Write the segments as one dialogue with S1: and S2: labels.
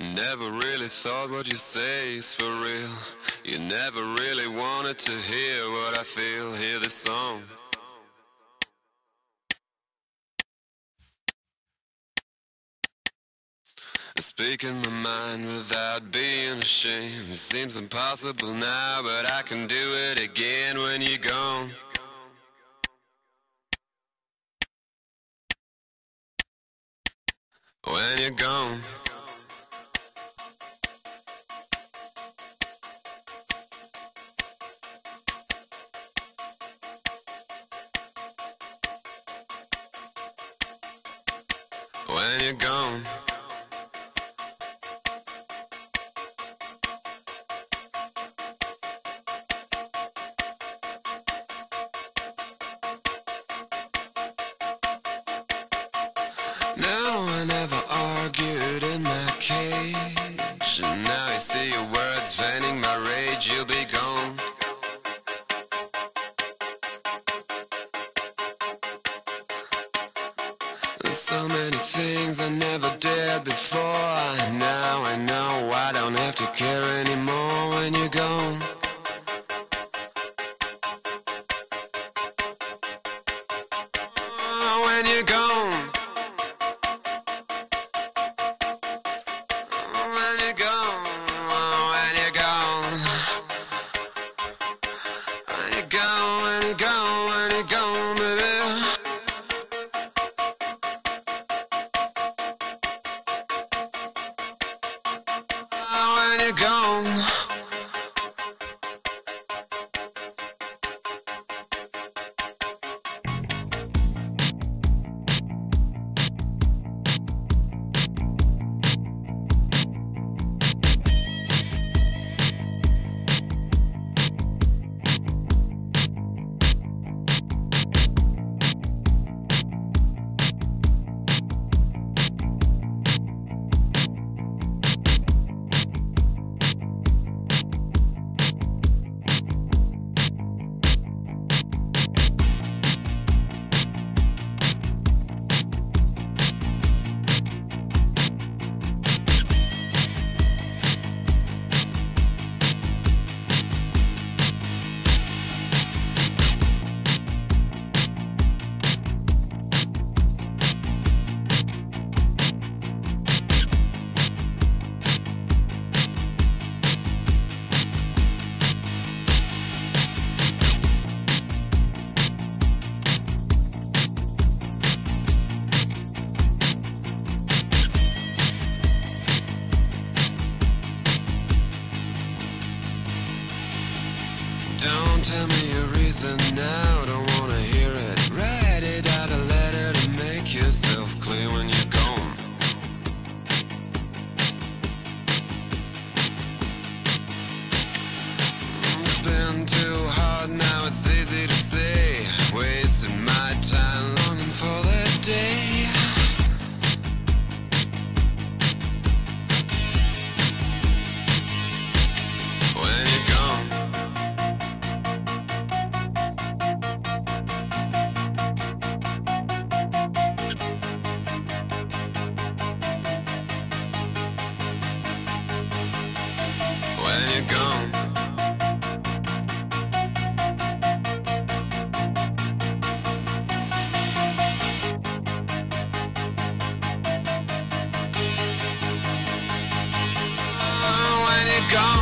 S1: Never really thought what you say is for real. You never really wanted to hear what I feel. Hear this song. Speaking my mind without being ashamed. It seems impossible now, but I can do it again when you're gone. When you're gone. gone.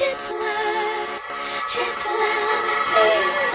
S2: She's mine, she's mine, please.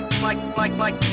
S2: like like like like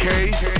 S2: K,